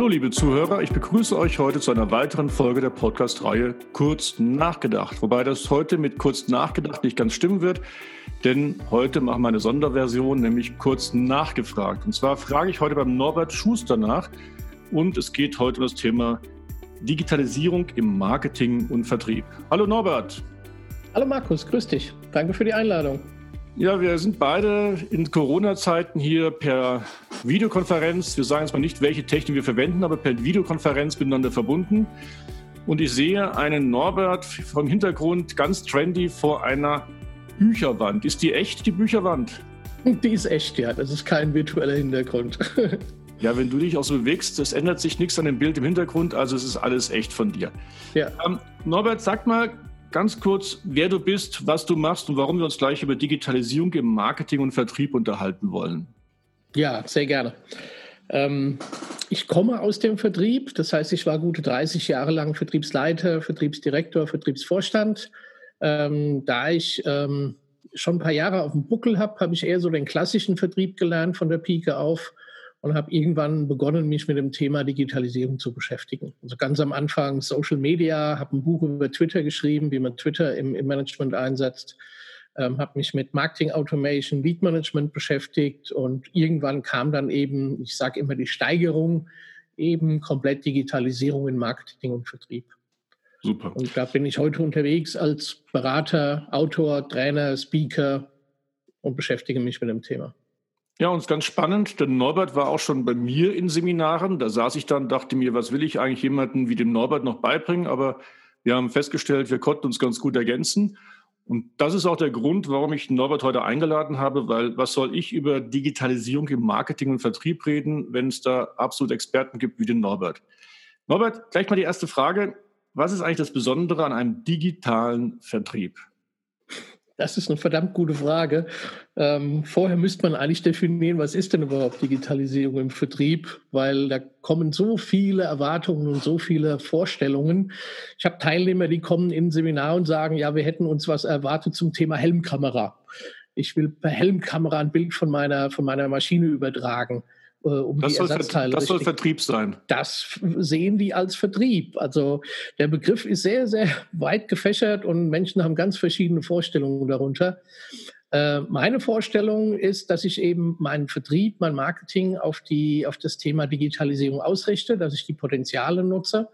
Hallo liebe Zuhörer, ich begrüße euch heute zu einer weiteren Folge der Podcast-Reihe Kurz nachgedacht. Wobei das heute mit Kurz nachgedacht nicht ganz stimmen wird, denn heute machen wir eine Sonderversion, nämlich Kurz nachgefragt. Und zwar frage ich heute beim Norbert Schuster nach und es geht heute um das Thema Digitalisierung im Marketing und Vertrieb. Hallo Norbert. Hallo Markus, grüß dich. Danke für die Einladung. Ja, wir sind beide in Corona-Zeiten hier per Videokonferenz. Wir sagen jetzt mal nicht, welche Technik wir verwenden, aber per Videokonferenz miteinander verbunden. Und ich sehe einen Norbert vom Hintergrund ganz trendy vor einer Bücherwand. Ist die echt, die Bücherwand? Die ist echt, ja. Das ist kein virtueller Hintergrund. Ja, wenn du dich auch so bewegst, es ändert sich nichts an dem Bild im Hintergrund, also es ist alles echt von dir. Ja. Ähm, Norbert, sag mal, ganz kurz, wer du bist, was du machst und warum wir uns gleich über Digitalisierung im Marketing und Vertrieb unterhalten wollen. Ja, sehr gerne. Ähm, ich komme aus dem Vertrieb, das heißt, ich war gute 30 Jahre lang Vertriebsleiter, Vertriebsdirektor, Vertriebsvorstand. Ähm, da ich ähm, schon ein paar Jahre auf dem Buckel habe, habe ich eher so den klassischen Vertrieb gelernt von der Pike auf und habe irgendwann begonnen, mich mit dem Thema Digitalisierung zu beschäftigen. Also ganz am Anfang Social Media, habe ein Buch über Twitter geschrieben, wie man Twitter im, im Management einsetzt, ähm, habe mich mit Marketing Automation, Lead Management beschäftigt und irgendwann kam dann eben, ich sage immer die Steigerung, eben komplett Digitalisierung in Marketing und Vertrieb. Super. Und da bin ich heute unterwegs als Berater, Autor, Trainer, Speaker und beschäftige mich mit dem Thema. Ja, und ganz spannend, denn Norbert war auch schon bei mir in Seminaren. Da saß ich dann, dachte mir, was will ich eigentlich jemanden wie dem Norbert noch beibringen? Aber wir haben festgestellt, wir konnten uns ganz gut ergänzen. Und das ist auch der Grund, warum ich Norbert heute eingeladen habe, weil was soll ich über Digitalisierung im Marketing und Vertrieb reden, wenn es da absolut Experten gibt wie den Norbert? Norbert, gleich mal die erste Frage. Was ist eigentlich das Besondere an einem digitalen Vertrieb? Das ist eine verdammt gute Frage. Ähm, vorher müsste man eigentlich definieren, was ist denn überhaupt Digitalisierung im Vertrieb, weil da kommen so viele Erwartungen und so viele Vorstellungen. Ich habe Teilnehmer, die kommen in ein Seminar und sagen, ja, wir hätten uns was erwartet zum Thema Helmkamera. Ich will per Helmkamera ein Bild von meiner, von meiner Maschine übertragen. Äh, um das die Ersatzteile. Das soll Vertrieb sein. Das sehen die als Vertrieb. Also der Begriff ist sehr, sehr weit gefächert und Menschen haben ganz verschiedene Vorstellungen darunter. Äh, meine Vorstellung ist, dass ich eben meinen Vertrieb, mein Marketing auf, die, auf das Thema Digitalisierung ausrichte, dass ich die Potenziale nutze,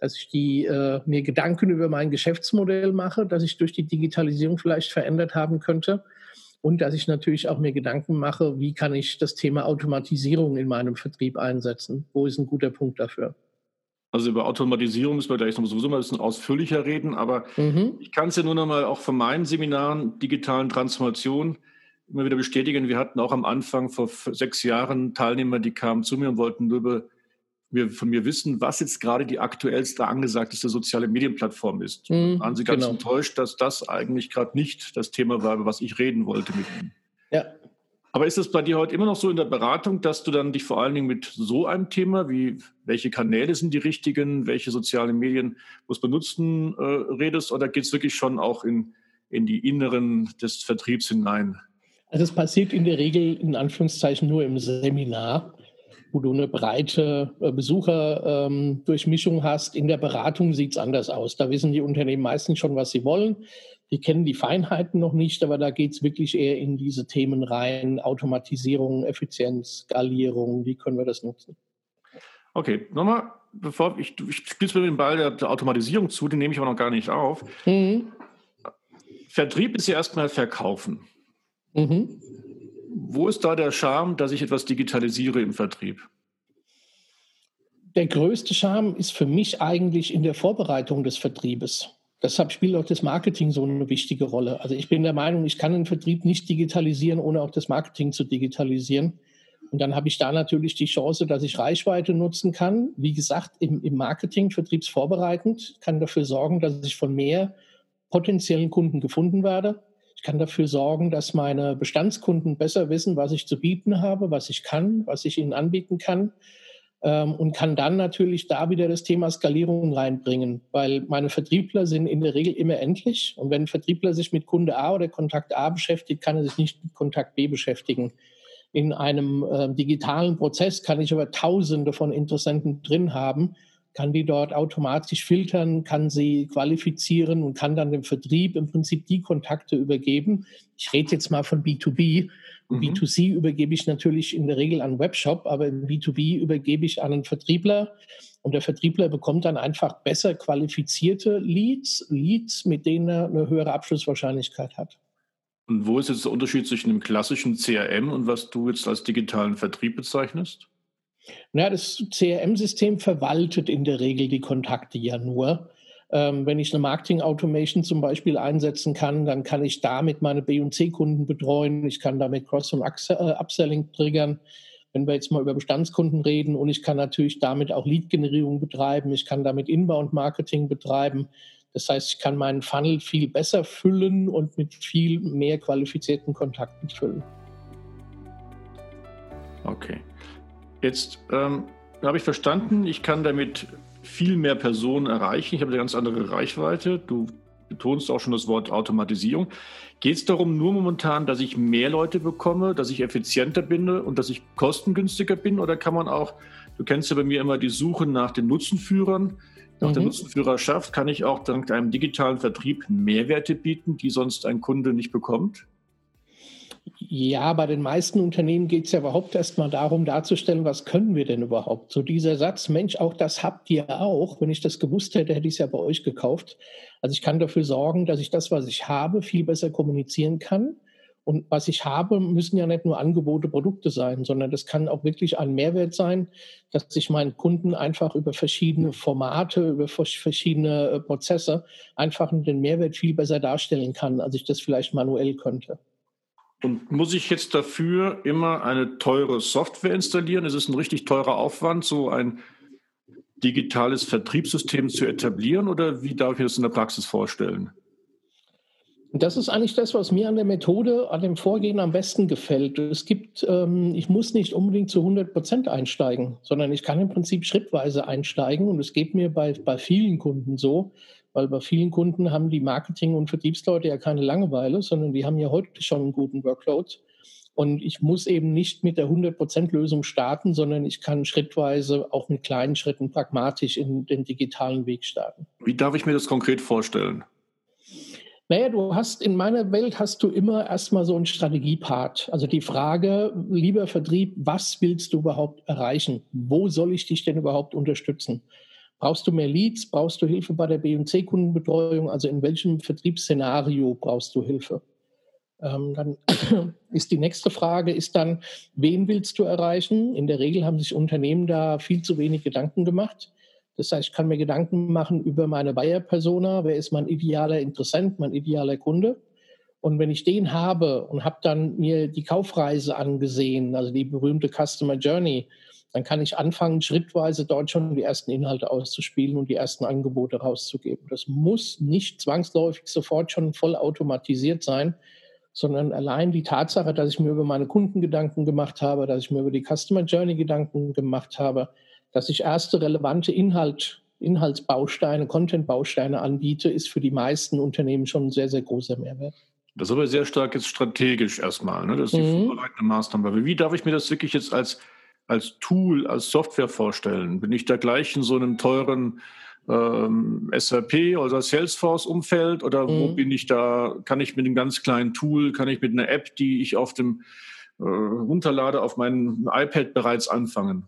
dass ich die, äh, mir Gedanken über mein Geschäftsmodell mache, dass ich durch die Digitalisierung vielleicht verändert haben könnte und dass ich natürlich auch mir Gedanken mache, wie kann ich das Thema Automatisierung in meinem Vertrieb einsetzen? Wo ist ein guter Punkt dafür? Also über Automatisierung müssen wir gleich noch sowieso mal ein bisschen ausführlicher reden, aber mhm. ich kann es ja nur noch mal auch von meinen Seminaren digitalen Transformation immer wieder bestätigen. Wir hatten auch am Anfang vor sechs Jahren Teilnehmer, die kamen zu mir und wollten nur über mir, von mir wissen, was jetzt gerade die aktuellste angesagteste soziale Medienplattform ist. Mhm, waren Sie ganz genau. enttäuscht, dass das eigentlich gerade nicht das Thema war, über was ich reden wollte mit Ihnen. Ja. Aber ist es bei dir heute immer noch so in der Beratung, dass du dann dich vor allen Dingen mit so einem Thema wie welche Kanäle sind die richtigen, welche sozialen Medien muss man nutzen, äh, redest, oder geht es wirklich schon auch in, in die Inneren des Vertriebs hinein? Also es passiert in der Regel in Anführungszeichen nur im Seminar wo du eine breite äh, Besucherdurchmischung ähm, hast. In der Beratung sieht es anders aus. Da wissen die Unternehmen meistens schon, was sie wollen. Die kennen die Feinheiten noch nicht, aber da geht es wirklich eher in diese Themen rein. Automatisierung, Effizienz, Skalierung, wie können wir das nutzen? Okay, nochmal, bevor ich, ich spiele mir den Ball der, der, Automatisierung zu, den nehme ich aber noch gar nicht auf. Mhm. Vertrieb ist ja erstmal Verkaufen. Mhm. Wo ist da der Charme, dass ich etwas digitalisiere im Vertrieb? Der größte Charme ist für mich eigentlich in der Vorbereitung des Vertriebes. Deshalb spielt auch das Marketing so eine wichtige Rolle. Also ich bin der Meinung, ich kann den Vertrieb nicht digitalisieren, ohne auch das Marketing zu digitalisieren. Und dann habe ich da natürlich die Chance, dass ich Reichweite nutzen kann. Wie gesagt, im, im Marketing vertriebsvorbereitend kann dafür sorgen, dass ich von mehr potenziellen Kunden gefunden werde. Ich kann dafür sorgen, dass meine Bestandskunden besser wissen, was ich zu bieten habe, was ich kann, was ich ihnen anbieten kann. Ähm, und kann dann natürlich da wieder das Thema Skalierung reinbringen, weil meine Vertriebler sind in der Regel immer endlich. Und wenn ein Vertriebler sich mit Kunde A oder Kontakt A beschäftigt, kann er sich nicht mit Kontakt B beschäftigen. In einem äh, digitalen Prozess kann ich aber Tausende von Interessenten drin haben, kann die dort automatisch filtern, kann sie qualifizieren und kann dann dem Vertrieb im Prinzip die Kontakte übergeben. Ich rede jetzt mal von B2B. Mhm. B2C übergebe ich natürlich in der Regel an Webshop, aber im B2B übergebe ich an einen Vertriebler. Und der Vertriebler bekommt dann einfach besser qualifizierte Leads, Leads, mit denen er eine höhere Abschlusswahrscheinlichkeit hat. Und wo ist jetzt der Unterschied zwischen dem klassischen CRM und was du jetzt als digitalen Vertrieb bezeichnest? Na, das CRM-System verwaltet in der Regel die Kontakte ja nur. Ähm, wenn ich eine Marketing-Automation zum Beispiel einsetzen kann, dann kann ich damit meine B- und C-Kunden betreuen. Ich kann damit Cross- und äh, Upselling triggern. Wenn wir jetzt mal über Bestandskunden reden und ich kann natürlich damit auch Lead-Generierung betreiben. Ich kann damit Inbound-Marketing betreiben. Das heißt, ich kann meinen Funnel viel besser füllen und mit viel mehr qualifizierten Kontakten füllen. Okay. Jetzt ähm, habe ich verstanden, ich kann damit viel mehr Personen erreichen. Ich habe eine ganz andere Reichweite. Du betonst auch schon das Wort Automatisierung. Geht es darum nur momentan, dass ich mehr Leute bekomme, dass ich effizienter bin und dass ich kostengünstiger bin? Oder kann man auch, du kennst ja bei mir immer die Suche nach den Nutzenführern, nach mhm. der Nutzenführerschaft, kann ich auch dank einem digitalen Vertrieb Mehrwerte bieten, die sonst ein Kunde nicht bekommt? Ja, bei den meisten Unternehmen geht es ja überhaupt erstmal darum, darzustellen, was können wir denn überhaupt? So dieser Satz, Mensch, auch das habt ihr auch. Wenn ich das gewusst hätte, hätte ich es ja bei euch gekauft. Also ich kann dafür sorgen, dass ich das, was ich habe, viel besser kommunizieren kann. Und was ich habe, müssen ja nicht nur Angebote, Produkte sein, sondern das kann auch wirklich ein Mehrwert sein, dass ich meinen Kunden einfach über verschiedene Formate, über verschiedene äh, Prozesse einfach den Mehrwert viel besser darstellen kann, als ich das vielleicht manuell könnte. Und muss ich jetzt dafür immer eine teure Software installieren? Ist es ein richtig teurer Aufwand, so ein digitales Vertriebssystem zu etablieren oder wie darf ich das in der Praxis vorstellen? Das ist eigentlich das, was mir an der Methode, an dem Vorgehen am besten gefällt. Es gibt, ähm, ich muss nicht unbedingt zu 100 Prozent einsteigen, sondern ich kann im Prinzip schrittweise einsteigen und es geht mir bei, bei vielen Kunden so, weil bei vielen Kunden haben die Marketing- und Vertriebsleute ja keine Langeweile, sondern die haben ja heute schon einen guten Workload. Und ich muss eben nicht mit der 100%-Lösung starten, sondern ich kann schrittweise auch mit kleinen Schritten pragmatisch in den digitalen Weg starten. Wie darf ich mir das konkret vorstellen? Naja, du hast in meiner Welt hast du immer erstmal so einen Strategiepart. Also die Frage, lieber Vertrieb, was willst du überhaupt erreichen? Wo soll ich dich denn überhaupt unterstützen? Brauchst du mehr Leads? Brauchst du Hilfe bei der B- und C-Kundenbetreuung? Also in welchem Vertriebsszenario brauchst du Hilfe? Ähm, dann ist die nächste Frage, ist dann, wen willst du erreichen? In der Regel haben sich Unternehmen da viel zu wenig Gedanken gemacht. Das heißt, ich kann mir Gedanken machen über meine Buyer-Persona. Wer ist mein idealer Interessent, mein idealer Kunde? Und wenn ich den habe und habe dann mir die Kaufreise angesehen, also die berühmte Customer Journey, dann kann ich anfangen, schrittweise dort schon die ersten Inhalte auszuspielen und die ersten Angebote rauszugeben. Das muss nicht zwangsläufig sofort schon voll automatisiert sein, sondern allein die Tatsache, dass ich mir über meine Kunden Gedanken gemacht habe, dass ich mir über die Customer Journey Gedanken gemacht habe, dass ich erste relevante Inhalt, Inhaltsbausteine, Content-Bausteine anbiete, ist für die meisten Unternehmen schon ein sehr, sehr großer Mehrwert. Das ist aber sehr stark jetzt strategisch erstmal, ne? das ist die mhm. vorbereitende Maßnahme. Wie darf ich mir das wirklich jetzt als als Tool, als Software vorstellen? Bin ich da gleich in so einem teuren ähm, SAP oder Salesforce-Umfeld oder mhm. wo bin ich da? Kann ich mit einem ganz kleinen Tool, kann ich mit einer App, die ich auf dem äh, runterlade, auf meinem iPad bereits anfangen?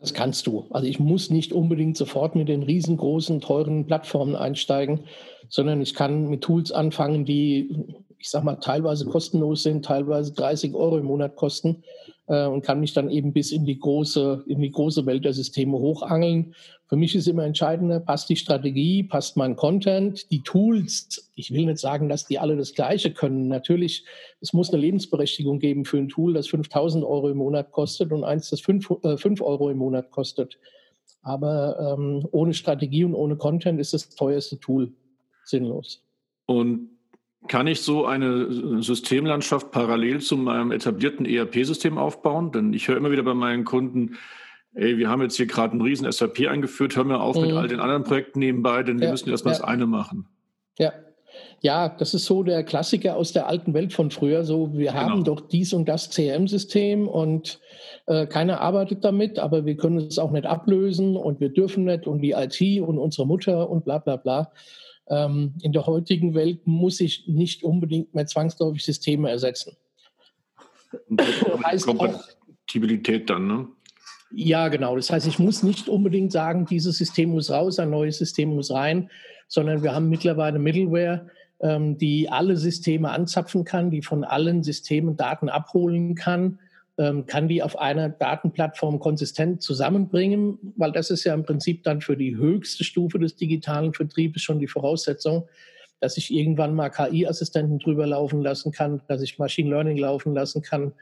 Das kannst du. Also ich muss nicht unbedingt sofort mit den riesengroßen, teuren Plattformen einsteigen, sondern ich kann mit Tools anfangen, die, ich sag mal, teilweise kostenlos sind, teilweise 30 Euro im Monat kosten und kann mich dann eben bis in die große, in die große Welt der Systeme hochangeln. Für mich ist immer entscheidender, passt die Strategie, passt mein Content, die Tools. Ich will nicht sagen, dass die alle das Gleiche können. Natürlich, es muss eine Lebensberechtigung geben für ein Tool, das 5000 Euro im Monat kostet und eins, das 5, äh, 5 Euro im Monat kostet. Aber ähm, ohne Strategie und ohne Content ist das teuerste Tool sinnlos. Und kann ich so eine Systemlandschaft parallel zu meinem etablierten ERP-System aufbauen? Denn ich höre immer wieder bei meinen Kunden, ey, wir haben jetzt hier gerade einen riesen SAP eingeführt, hör mir auf mhm. mit all den anderen Projekten nebenbei, denn wir müssen erstmal ja. das eine machen. Ja, Ja, das ist so der Klassiker aus der alten Welt von früher. So, wir genau. haben doch dies und das CRM-System und äh, keiner arbeitet damit, aber wir können es auch nicht ablösen und wir dürfen nicht und die IT und unsere Mutter und bla bla bla. Ähm, in der heutigen Welt muss ich nicht unbedingt mehr zwangsläufig Systeme ersetzen. Kompatibilität dann, ne? Ja, genau. Das heißt, ich muss nicht unbedingt sagen, dieses System muss raus, ein neues System muss rein, sondern wir haben mittlerweile Middleware, ähm, die alle Systeme anzapfen kann, die von allen Systemen Daten abholen kann, kann die auf einer Datenplattform konsistent zusammenbringen, weil das ist ja im Prinzip dann für die höchste Stufe des digitalen Vertriebes schon die Voraussetzung, dass ich irgendwann mal KI-Assistenten drüber laufen lassen kann, dass ich Machine Learning laufen lassen kann,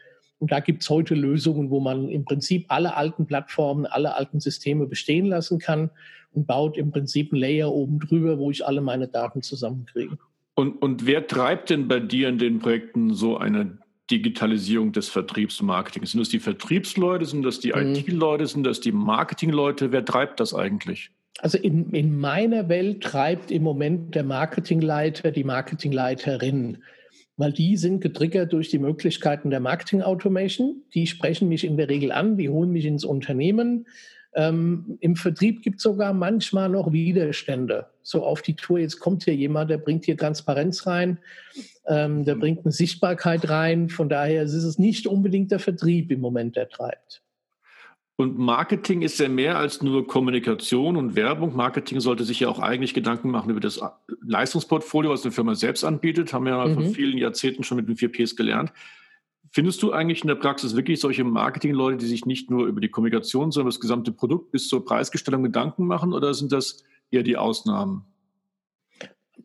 und da gibt es heute Lösungen, wo man im Prinzip alle alten Plattformen, alle alten Systeme bestehen lassen kann und baut im Prinzip ein Layer oben drüber, wo ich alle meine Daten zusammenkriege. Und, und wer treibt denn bei dir in den Projekten so eine Digitalisierung des Vertriebsmarketings? Sind das die Vertriebsleute, sind das die mhm. IT-Leute, sind das die Marketingleute? Wer treibt das eigentlich? Also in, in meiner Welt treibt im Moment der Marketingleiter, die Marketingleiterin weil die sind getriggert durch die Möglichkeiten der Marketing Automation. Die sprechen mich in der Regel an, die holen mich ins Unternehmen. Ähm, Im Vertrieb gibt es sogar manchmal noch Widerstände. So auf die Tour, jetzt kommt hier jemand, der bringt hier Transparenz rein, ähm, der bringt eine Sichtbarkeit rein. Von daher ist es nicht unbedingt der Vertrieb im Moment, der treibt. Und Marketing ist ja mehr als nur Kommunikation und Werbung. Marketing sollte sich ja auch eigentlich Gedanken machen über das Leistungsportfolio, was eine Firma selbst anbietet. Haben wir ja mhm. vor vielen Jahrzehnten schon mit den 4Ps gelernt. Findest du eigentlich in der Praxis wirklich solche Marketingleute, die sich nicht nur über die Kommunikation, sondern das gesamte Produkt bis zur Preisgestellung Gedanken machen oder sind das eher die Ausnahmen?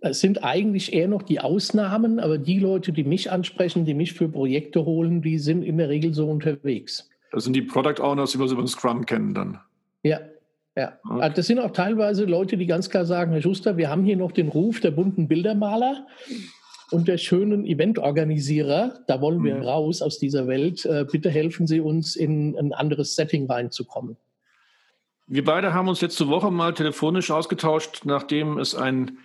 Es sind eigentlich eher noch die Ausnahmen, aber die Leute, die mich ansprechen, die mich für Projekte holen, die sind in der Regel so unterwegs. Das sind die Product Owners, die wir über den Scrum kennen dann. Ja, ja. Okay. Also das sind auch teilweise Leute, die ganz klar sagen, Herr Schuster, wir haben hier noch den Ruf der bunten Bildermaler und der schönen Eventorganisierer. Da wollen wir mhm. raus aus dieser Welt. Äh, bitte helfen Sie uns, in ein anderes Setting reinzukommen. Wir beide haben uns letzte Woche mal telefonisch ausgetauscht, nachdem es ein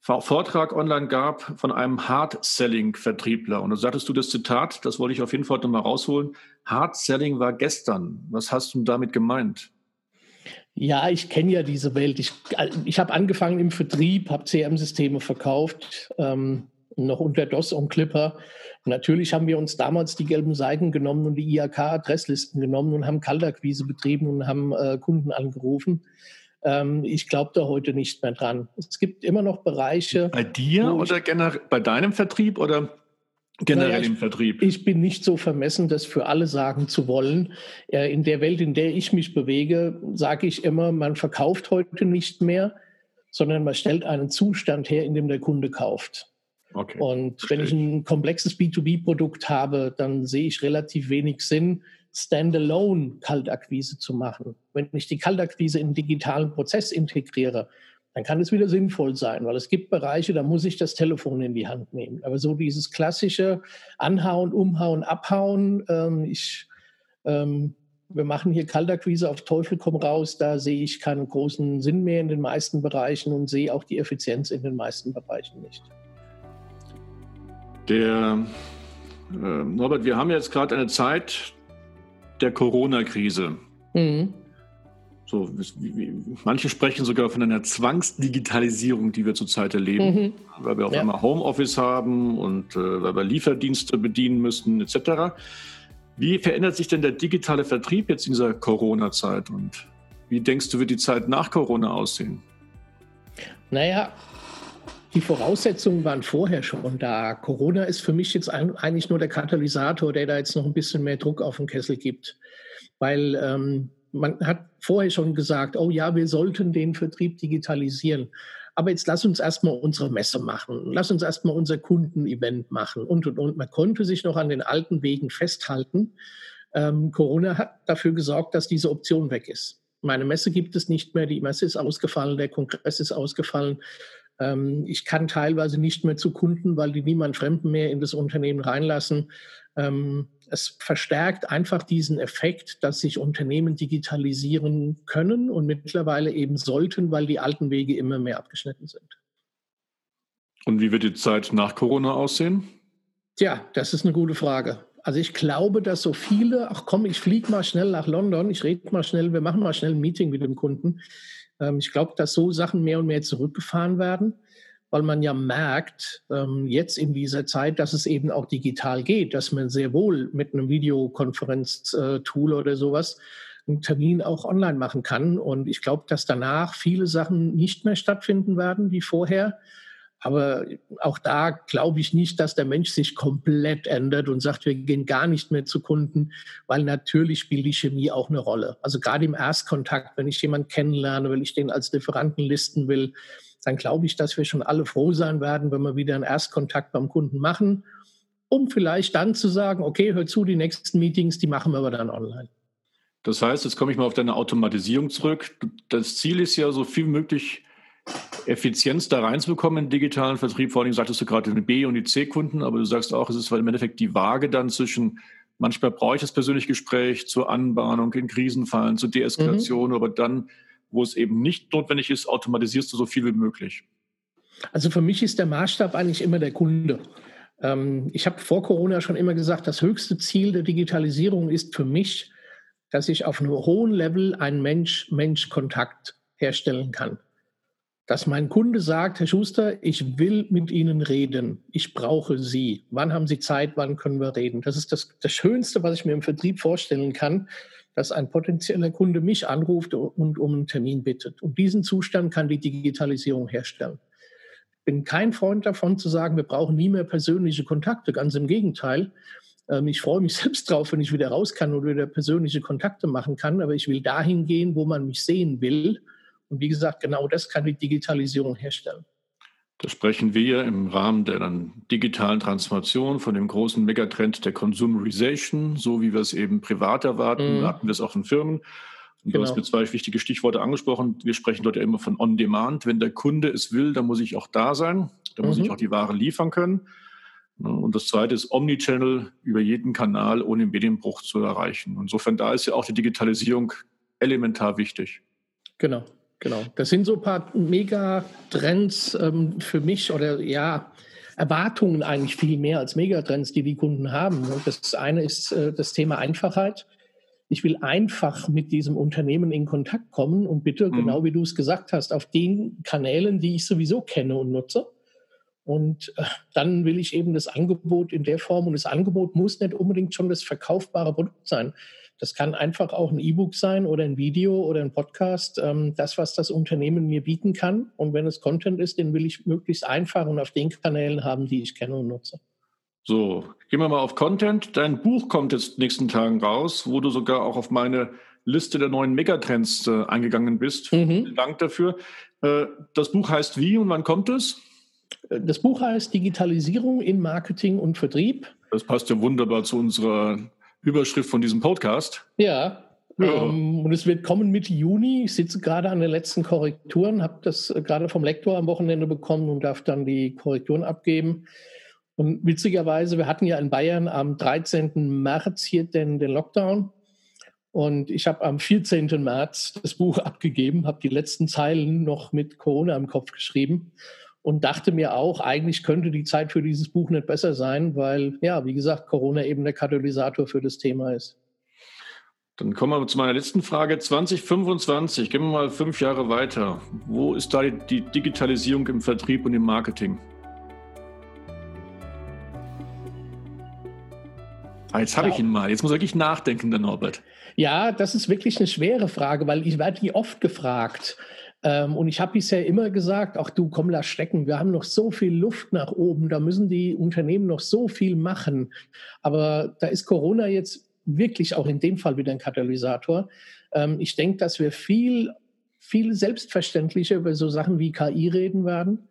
Vortrag online gab von einem Hard-Selling-Vertriebler. Und da sagtest du das Zitat, das wollte ich auf jeden Fall nochmal rausholen. Hard-Selling war gestern. Was hast du damit gemeint? Ja, ich kenne ja diese Welt. Ich, ich habe angefangen im Vertrieb, habe CM-Systeme verkauft, ähm, noch unter DOS und Clipper. Natürlich haben wir uns damals die gelben Seiten genommen und die IAK-Adresslisten genommen und haben Kaltakquise betrieben und haben äh, Kunden angerufen. Ähm, ich glaube da heute nicht mehr dran. Es gibt immer noch Bereiche. Bei dir oder generell bei deinem Vertrieb oder generell naja, im Vertrieb? Ich bin nicht so vermessen, das für alle sagen zu wollen. In der Welt, in der ich mich bewege, sage ich immer, man verkauft heute nicht mehr, sondern man stellt einen Zustand her, in dem der Kunde kauft. Okay, und wenn ich ein komplexes B2B-Produkt habe, dann sehe ich relativ wenig Sinn, standalone Kaltakquise zu machen. Wenn ich die Kaltakquise in den digitalen Prozess integriere, dann kann es wieder sinnvoll sein, weil es gibt Bereiche, da muss ich das Telefon in die Hand nehmen. Aber so dieses klassische Anhauen, Umhauen, Abhauen, ähm, ich, ähm, wir machen hier Kaltakquise auf Teufel komm raus, da sehe ich keinen großen Sinn mehr in den meisten Bereichen und sehe auch die Effizienz in den meisten Bereichen nicht. Der äh, Norbert, wir haben jetzt gerade eine Zeit, der Corona-Krise. Mhm. So, wie, manche sprechen sogar von einer Zwangsdigitalisierung, die wir zurzeit erleben, mhm. weil wir auf ja. einmal Homeoffice haben und äh, weil wir Lieferdienste bedienen müssen, etc. Wie verändert sich denn der digitale Vertrieb jetzt in dieser Corona-Zeit und wie denkst du, wird die Zeit nach Corona aussehen? Naja, die Voraussetzungen waren vorher schon da. Corona ist für mich jetzt eigentlich nur der Katalysator, der da jetzt noch ein bisschen mehr Druck auf den Kessel gibt. Weil ähm, man hat vorher schon gesagt, oh ja, wir sollten den Vertrieb digitalisieren. Aber jetzt lass uns erstmal unsere Messe machen. Lass uns erstmal unser Kundenevent machen und, und, und. Man konnte sich noch an den alten Wegen festhalten. Ähm, Corona hat dafür gesorgt, dass diese Option weg ist. Meine Messe gibt es nicht mehr, die Messe ist ausgefallen, der Kongress ist ausgefallen. Ähm, ich kann teilweise nicht mehr zu Kunden, weil die niemand Fremden mehr in das Unternehmen reinlassen. Ähm, es verstärkt einfach diesen Effekt, dass sich Unternehmen digitalisieren können und mittlerweile eben sollten, weil die alten Wege immer mehr abgeschnitten sind. Und wie wird die Zeit nach Corona aussehen? Tja, das ist eine gute Frage. Also ich glaube, dass so viele, ach komm, ich fliege mal schnell nach London, ich rede mal schnell, wir machen mal schnell ein Meeting mit dem Kunden. Ähm, ich glaube, dass so Sachen mehr und mehr zurückgefahren werden, weil man ja merkt, ähm, jetzt in dieser Zeit, dass es eben auch digital geht, dass man sehr wohl mit einem Videokonferenz-Tool oder sowas einen Termin auch online machen kann. Und ich glaube, dass danach viele Sachen nicht mehr stattfinden werden wie vorher. Aber auch da glaube ich nicht, dass der Mensch sich komplett ändert und sagt, wir gehen gar nicht mehr zu Kunden, weil natürlich spielt die Chemie auch eine Rolle. Also gerade im Erstkontakt, wenn ich jemanden kennenlerne, wenn ich den als Lieferanten listen will, dann glaube ich, dass wir schon alle froh sein werden, wenn wir wieder einen Erstkontakt beim Kunden machen, um vielleicht dann zu sagen, okay, hör zu, die nächsten Meetings, die machen wir aber dann online. Das heißt, jetzt komme ich mal auf deine Automatisierung zurück. Das Ziel ist ja, so viel möglich Effizienz da reinzubekommen in digitalen Vertrieb. Vor allem sagtest du gerade den B- und die C-Kunden, aber du sagst auch, es ist im Endeffekt die Waage dann zwischen, manchmal brauche ich das persönliche Gespräch zur Anbahnung in Krisenfallen, zur Deeskalation, mhm. aber dann, wo es eben nicht notwendig ist, automatisierst du so viel wie möglich. Also für mich ist der Maßstab eigentlich immer der Kunde. Ähm, ich habe vor Corona schon immer gesagt, das höchste Ziel der Digitalisierung ist für mich, dass ich auf einem hohen Level einen Mensch-Mensch-Kontakt herstellen kann dass mein Kunde sagt, Herr Schuster, ich will mit Ihnen reden. Ich brauche Sie. Wann haben Sie Zeit? Wann können wir reden? Das ist das, das Schönste, was ich mir im Vertrieb vorstellen kann, dass ein potenzieller Kunde mich anruft und um einen Termin bittet. Und diesen Zustand kann die Digitalisierung herstellen. Ich bin kein Freund davon zu sagen, wir brauchen nie mehr persönliche Kontakte. Ganz im Gegenteil. Ähm, ich freue mich selbst drauf, wenn ich wieder raus kann und wieder persönliche Kontakte machen kann. Aber ich will dahin gehen, wo man mich sehen will und wie gesagt, genau das kann die Digitalisierung herstellen. Da sprechen wir im Rahmen der dann digitalen Transformation von dem großen Megatrend der Consumerization, so wie wir es eben privat erwarten, mhm. hatten wir es auch in Firmen. Und genau. du hast mir zwei wichtige Stichworte angesprochen. Wir sprechen dort ja immer von On-Demand. Wenn der Kunde es will, dann muss ich auch da sein. Dann muss ich mhm. auch die Ware liefern können. Und das zweite ist Omnichannel über jeden Kanal ohne Medienbruch zu erreichen. Insofern da ist ja auch die Digitalisierung elementar wichtig. Genau. Genau, das sind so ein paar Megatrends ähm, für mich oder ja, Erwartungen eigentlich viel mehr als Megatrends, die die Kunden haben. Das eine ist äh, das Thema Einfachheit. Ich will einfach mit diesem Unternehmen in Kontakt kommen und bitte, mhm. genau wie du es gesagt hast, auf den Kanälen, die ich sowieso kenne und nutze. Und äh, dann will ich eben das Angebot in der Form und das Angebot muss nicht unbedingt schon das verkaufbare Produkt sein. Das kann einfach auch ein E-Book sein oder ein Video oder ein Podcast, ähm, das, was das Unternehmen mir bieten kann. Und wenn es Content ist, den will ich möglichst einfach und auf den Kanälen haben, die ich kenne und nutze. So, gehen wir mal auf Content. Dein Buch kommt jetzt in den nächsten Tagen raus, wo du sogar auch auf meine Liste der neuen Megatrends äh, eingegangen bist. Mhm. Vielen Dank dafür. Äh, das Buch heißt wie und wann kommt es? Das Buch heißt Digitalisierung in Marketing und Vertrieb. Das passt ja wunderbar zu unserer Überschrift von diesem Podcast. Ja. ja. Ähm, und es wird kommen Mitte Juni. Ich sitze gerade an den letzten Korrekturen, habe das äh, gerade vom Lektor am Wochenende bekommen und darf dann die Korrekturen abgeben. Und witzigerweise, wir hatten ja in Bayern am 13. März hier den, den Lockdown. Und ich habe am 14. März das Buch abgegeben, habe die letzten Zeilen noch mit Corona im Kopf geschrieben und dachte mir auch, eigentlich könnte die Zeit für dieses Buch nicht besser sein, weil, ja, wie gesagt, Corona eben der Katalysator für das Thema ist. Dann kommen wir zu meiner letzten Frage. 2025, gehen wir mal fünf Jahre weiter. Wo ist da die Digitalisierung im Vertrieb und im Marketing? Ah, jetzt habe ich ihn mal. Jetzt muss er wirklich nachdenken, der Norbert. Ja, das ist wirklich eine schwere Frage, weil ich werde die oft gefragt. Ähm, und ich habe bisher immer gesagt, ach du, komm, lass stecken, wir haben noch so viel Luft nach oben, da müssen die Unternehmen noch so viel machen. Aber da ist Corona jetzt wirklich auch in dem Fall wieder ein Katalysator. Ähm, ich denke, dass wir viel, viel selbstverständlicher über so Sachen wie KI reden werden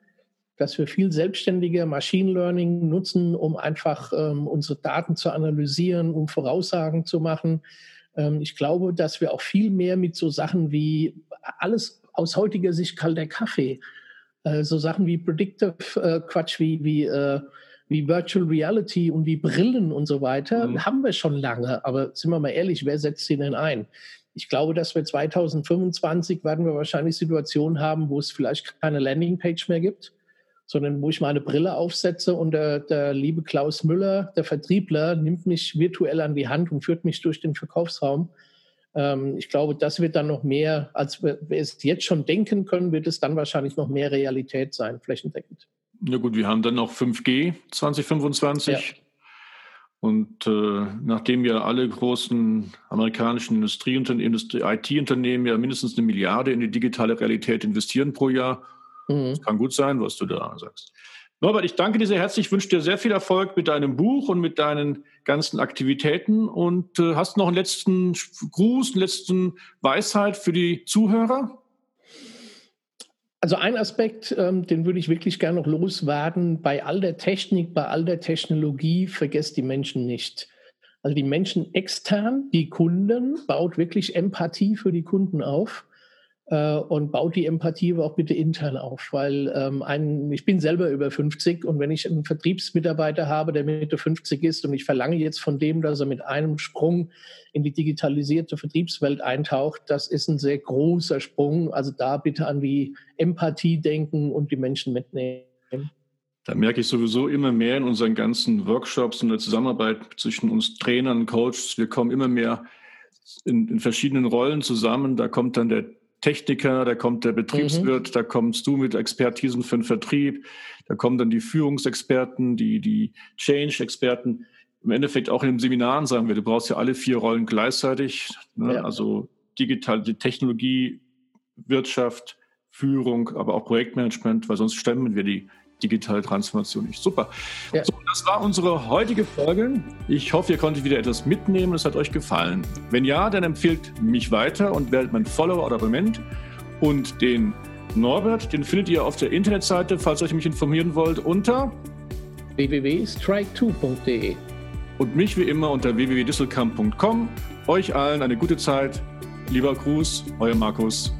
dass wir viel selbstständiger Machine Learning nutzen, um einfach ähm, unsere Daten zu analysieren, um Voraussagen zu machen. Ähm, ich glaube, dass wir auch viel mehr mit so Sachen wie alles aus heutiger Sicht kalter Kaffee. Äh, so Sachen wie Predictive äh, Quatsch, wie, wie, äh, wie Virtual Reality und wie Brillen und so weiter, mhm. haben wir schon lange. Aber sind wir mal ehrlich, wer setzt sie denn ein? Ich glaube, dass wir 2025 werden wir wahrscheinlich Situationen haben, wo es vielleicht keine Landingpage mehr gibt, sondern wo ich meine Brille aufsetze und der, der liebe Klaus Müller, der Vertriebler, nimmt mich virtuell an die Hand und führt mich durch den Verkaufsraum. Ähm, ich glaube, das wird dann noch mehr, als wir es jetzt schon denken können, wird es dann wahrscheinlich noch mehr Realität sein, flächendeckend. Ja gut, wir haben dann noch 5G 2025. Ja. Und äh, nachdem ja alle großen amerikanischen Industrieunternehmen, Industrie, IT-Unternehmen ja mindestens eine Milliarde in die digitale Realität investieren pro Jahr, mhm. das kann gut sein, was du da sagst. Norbert, ich danke dir sehr herzlich, wünsche dir sehr viel Erfolg mit deinem Buch und mit deinen ganzen Aktivitäten und äh, hast noch einen letzten Gruß, einen letzten Weisheit für die Zuhörer? Also ein Aspekt, ähm, den würde ich wirklich gerne noch loswerden. Bei all der Technik, bei all der Technologie, vergesst die Menschen nicht. Also die Menschen extern, die Kunden, baut wirklich Empathie für die Kunden auf und baut die Empathie aber auch bitte intern auf, weil ähm, ein, ich bin selber über 50 und wenn ich einen Vertriebsmitarbeiter habe, der Mitte 50 ist und ich verlange jetzt von dem, dass er mit einem Sprung in die digitalisierte Vertriebswelt eintaucht, das ist ein sehr großer Sprung. Also da bitte an die Empathie denken und die Menschen mitnehmen. Da merke ich sowieso immer mehr in unseren ganzen Workshops und der Zusammenarbeit zwischen uns Trainern, Coaches. Wir kommen immer mehr in, in verschiedenen Rollen zusammen. Da kommt dann der Techniker, da kommt der Betriebswirt, mhm. da kommst du mit Expertisen für den Vertrieb, da kommen dann die Führungsexperten, die, die Change-Experten. Im Endeffekt auch in den Seminaren sagen wir, du brauchst ja alle vier Rollen gleichzeitig. Ne? Ja. Also digital, die Technologie, Wirtschaft, Führung, aber auch Projektmanagement, weil sonst stemmen wir die digitale Transformation nicht. Super. Ja. So, das war unsere heutige Folge. Ich hoffe, ihr konntet wieder etwas mitnehmen. Es hat euch gefallen. Wenn ja, dann empfehlt mich weiter und werdet mein Follower oder Abonnent. Und den Norbert, den findet ihr auf der Internetseite, falls euch mich informieren wollt, unter www.strike2.de. Und mich wie immer unter www.disselkamp.com. Euch allen eine gute Zeit. Lieber Gruß, euer Markus.